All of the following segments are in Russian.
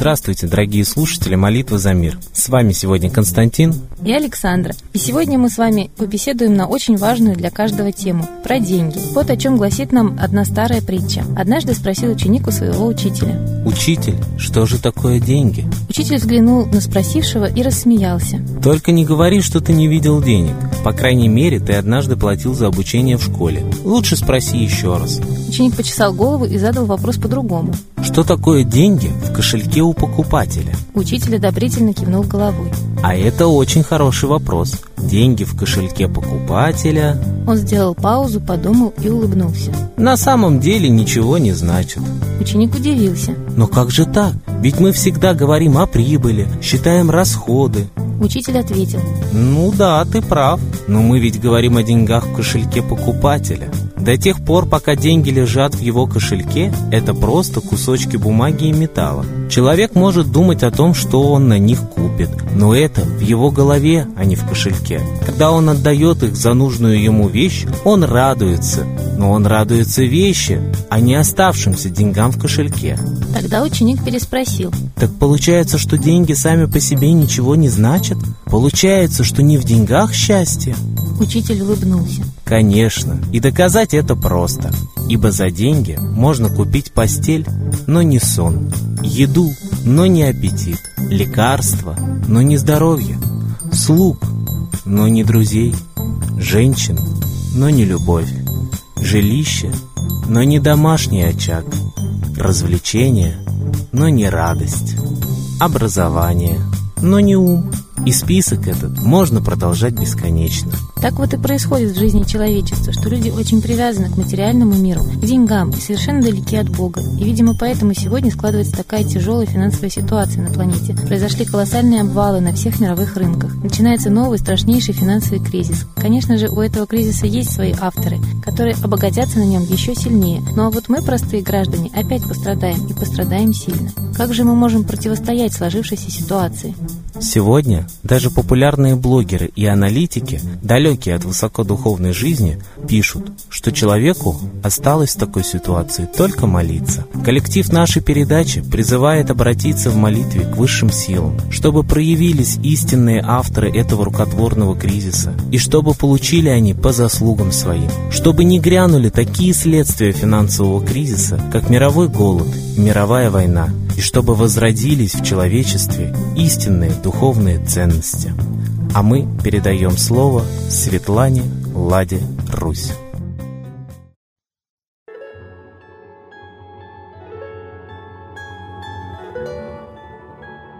Здравствуйте, дорогие слушатели «Молитвы за мир». С вами сегодня Константин и Александра. И сегодня мы с вами побеседуем на очень важную для каждого тему – про деньги. Вот о чем гласит нам одна старая притча. Однажды спросил ученик у своего учителя. «Учитель, что же такое деньги?» Учитель взглянул на спросившего и рассмеялся. «Только не говори, что ты не видел денег. По крайней мере, ты однажды платил за обучение в школе. Лучше спроси еще раз». Ученик почесал голову и задал вопрос по-другому. «Что такое деньги в кошельке у покупателя?» Учитель одобрительно кивнул головой. А это очень хороший вопрос. Деньги в кошельке покупателя... Он сделал паузу, подумал и улыбнулся. На самом деле ничего не значит. Ученик удивился. Но как же так? Ведь мы всегда говорим о прибыли, считаем расходы. Учитель ответил. Ну да, ты прав. Но мы ведь говорим о деньгах в кошельке покупателя. До тех пор, пока деньги лежат в его кошельке, это просто кусочки бумаги и металла. Человек может думать о том, что он на них купит, но это в его голове, а не в кошельке. Когда он отдает их за нужную ему вещь, он радуется, но он радуется вещи, а не оставшимся деньгам в кошельке. Тогда ученик переспросил. Так получается, что деньги сами по себе ничего не значат? Получается, что не в деньгах счастье? Учитель улыбнулся. Конечно, и доказать это просто, ибо за деньги можно купить постель, но не сон, еду, но не аппетит, лекарства, но не здоровье, слуг, но не друзей, женщин, но не любовь, жилище, но не домашний очаг, развлечения, но не радость, образование, но не ум, и список этот можно продолжать бесконечно. Так вот и происходит в жизни человечества, что люди очень привязаны к материальному миру, к деньгам и совершенно далеки от Бога. И, видимо, поэтому сегодня складывается такая тяжелая финансовая ситуация на планете. Произошли колоссальные обвалы на всех мировых рынках. Начинается новый, страшнейший финансовый кризис. Конечно же, у этого кризиса есть свои авторы, которые обогатятся на нем еще сильнее. Ну а вот мы, простые граждане, опять пострадаем и пострадаем сильно. Как же мы можем противостоять сложившейся ситуации? Сегодня даже популярные блогеры и аналитики, далекие от высокодуховной жизни, пишут, что человеку осталось в такой ситуации только молиться. Коллектив нашей передачи призывает обратиться в молитве к высшим силам, чтобы проявились истинные авторы этого рукотворного кризиса, и чтобы получили они по заслугам своим, чтобы не грянули такие следствия финансового кризиса, как мировой голод мировая война, и чтобы возродились в человечестве истинные духовные ценности. А мы передаем слово Светлане Ладе Русь.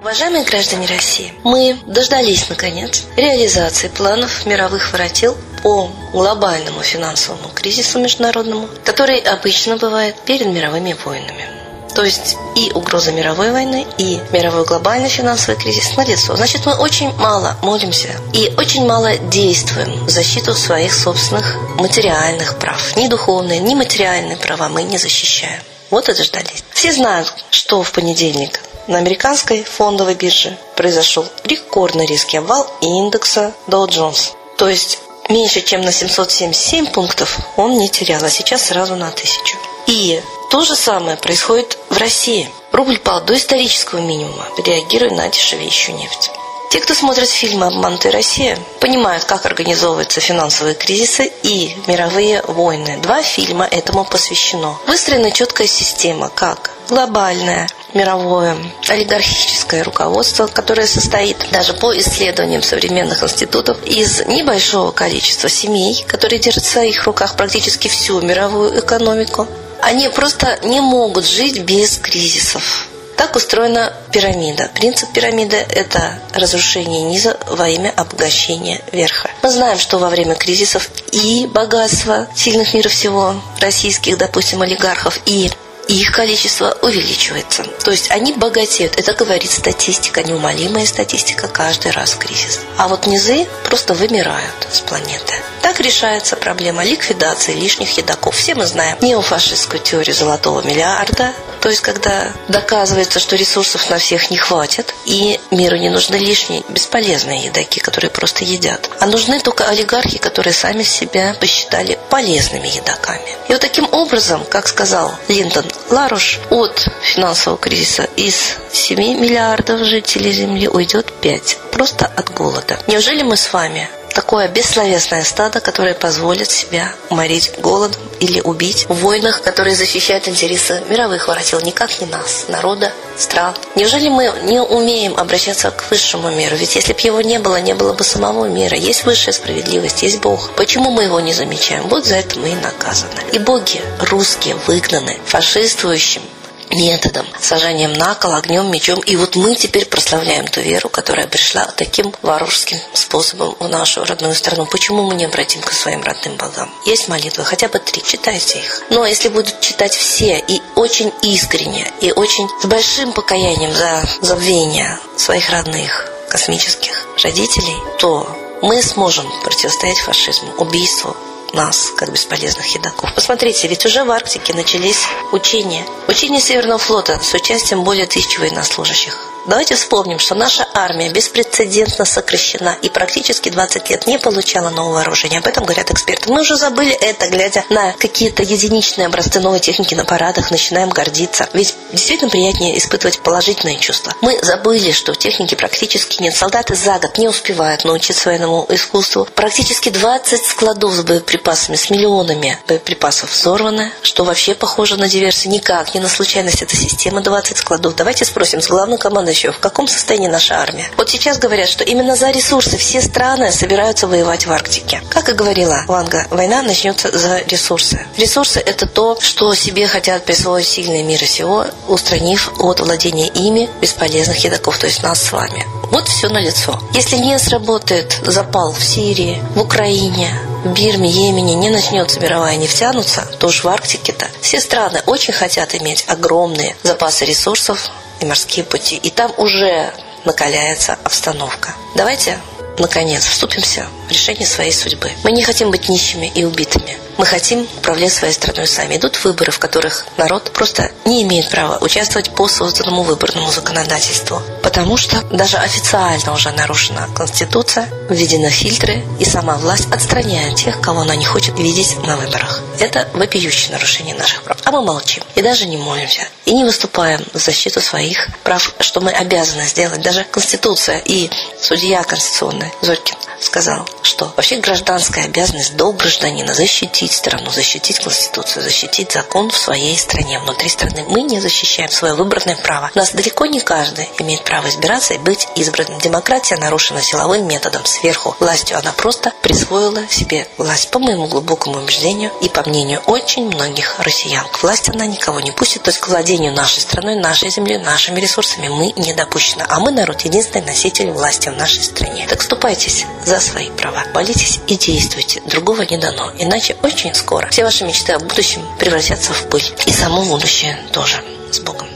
Уважаемые граждане России, мы дождались, наконец, реализации планов мировых воротил по глобальному финансовому кризису международному, который обычно бывает перед мировыми войнами. То есть и угроза мировой войны, и мировой глобальный финансовый кризис налицо. Значит, мы очень мало молимся и очень мало действуем в защиту своих собственных материальных прав. Ни духовные, ни материальные права мы не защищаем. Вот это ждались. Все знают, что в понедельник на американской фондовой бирже произошел рекордный резкий обвал индекса Dow Jones. То есть меньше, чем на 777 пунктов он не терял, а сейчас сразу на 1000. И то же самое происходит в России. Рубль пал до исторического минимума, реагируя на дешевеющую нефть. Те, кто смотрит фильмы «Обманутая Россия», понимают, как организовываются финансовые кризисы и мировые войны. Два фильма этому посвящено. Выстроена четкая система, как глобальное, мировое олигархическое руководство, которое состоит даже по исследованиям современных институтов из небольшого количества семей, которые держат в своих руках практически всю мировую экономику, они просто не могут жить без кризисов. Так устроена пирамида. Принцип пирамиды – это разрушение низа во имя обогащения верха. Мы знаем, что во время кризисов и богатство сильных мира всего, российских, допустим, олигархов, и их количество увеличивается. То есть они богатеют. Это говорит статистика, неумолимая статистика каждый раз в кризис. А вот низы просто вымирают с планеты. Так решается проблема ликвидации лишних едоков. Все мы знаем неофашистскую теорию золотого миллиарда, то есть когда доказывается, что ресурсов на всех не хватит, и миру не нужны лишние бесполезные едоки, которые просто едят, а нужны только олигархи, которые сами себя посчитали полезными едоками. И вот таким образом, как сказал Линдон Ларуш от финансового кризиса из 7 миллиардов жителей Земли уйдет 5. Просто от голода. Неужели мы с вами такое бессловесное стадо, которое позволит себя уморить голодом или убить в войнах, которые защищают интересы мировых воротил, никак не нас, народа, стран. Неужели мы не умеем обращаться к высшему миру? Ведь если бы его не было, не было бы самого мира. Есть высшая справедливость, есть Бог. Почему мы его не замечаем? Вот за это мы и наказаны. И боги русские выгнаны фашистующим методом, сажанием на кол, огнем, мечом. И вот мы теперь прославляем ту веру, которая пришла таким вооружским способом в нашу родную страну. Почему мы не обратим к своим родным богам? Есть молитвы, хотя бы три, читайте их. Но если будут читать все и очень искренне, и очень с большим покаянием за забвение своих родных космических родителей, то мы сможем противостоять фашизму, убийству, нас, как бесполезных едоков. Посмотрите, ведь уже в Арктике начались учения. Учения Северного флота с участием более тысячи военнослужащих. Давайте вспомним, что наша армия беспрецедентно сокращена и практически 20 лет не получала нового вооружения. Об этом говорят эксперты. Мы уже забыли это, глядя на какие-то единичные образцы новой техники на парадах, начинаем гордиться. Ведь действительно приятнее испытывать положительные чувства. Мы забыли, что техники практически нет. Солдаты за год не успевают научиться военному искусству. Практически 20 складов с боеприпасами, с миллионами боеприпасов взорваны, что вообще похоже на диверсию. Никак, не на случайность эта система 20 складов. Давайте спросим с главной командой еще, в каком состоянии наша армия. Вот сейчас говорят, что именно за ресурсы все страны собираются воевать в Арктике. Как и говорила Ванга, война начнется за ресурсы. Ресурсы – это то, что себе хотят присвоить сильные мира сего, устранив от владения ими бесполезных едоков, то есть нас с вами. Вот все на лицо. Если не сработает запал в Сирии, в Украине, в Бирме, Йемене не начнется мировая нефтянуться, то уж в Арктике-то все страны очень хотят иметь огромные запасы ресурсов, и морские пути. И там уже накаляется обстановка. Давайте, наконец, вступимся в решение своей судьбы. Мы не хотим быть нищими и убитыми. Мы хотим управлять своей страной сами. Идут выборы, в которых народ просто не имеет права участвовать по созданному выборному законодательству. Потому что даже официально уже нарушена Конституция, введены фильтры, и сама власть отстраняет тех, кого она не хочет видеть на выборах. Это вопиющее нарушение наших прав. А мы молчим и даже не молимся. И не выступаем в защиту своих прав, что мы обязаны сделать. Даже Конституция и судья конституционный Зорькин сказал, что вообще гражданская обязанность до гражданина защитить страну, защитить Конституцию, защитить закон в своей стране, внутри страны. Мы не защищаем свое выборное право. Нас далеко не каждый имеет право избираться и быть избранным. Демократия нарушена силовым методом сверху. Властью она просто присвоила себе власть, по моему глубокому убеждению и по мнению очень многих россиян. К власти она никого не пустит, то есть к владению нашей страной, нашей землей, нашими ресурсами мы не допущены. А мы народ единственный носитель власти в нашей стране. Так ступайтесь за свои права. Молитесь и действуйте. Другого не дано. Иначе очень скоро все ваши мечты о будущем превратятся в пыль. И само будущее тоже. С Богом.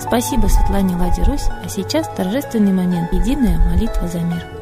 Спасибо Светлане Ладе Русь, а сейчас торжественный момент – единая молитва за мир.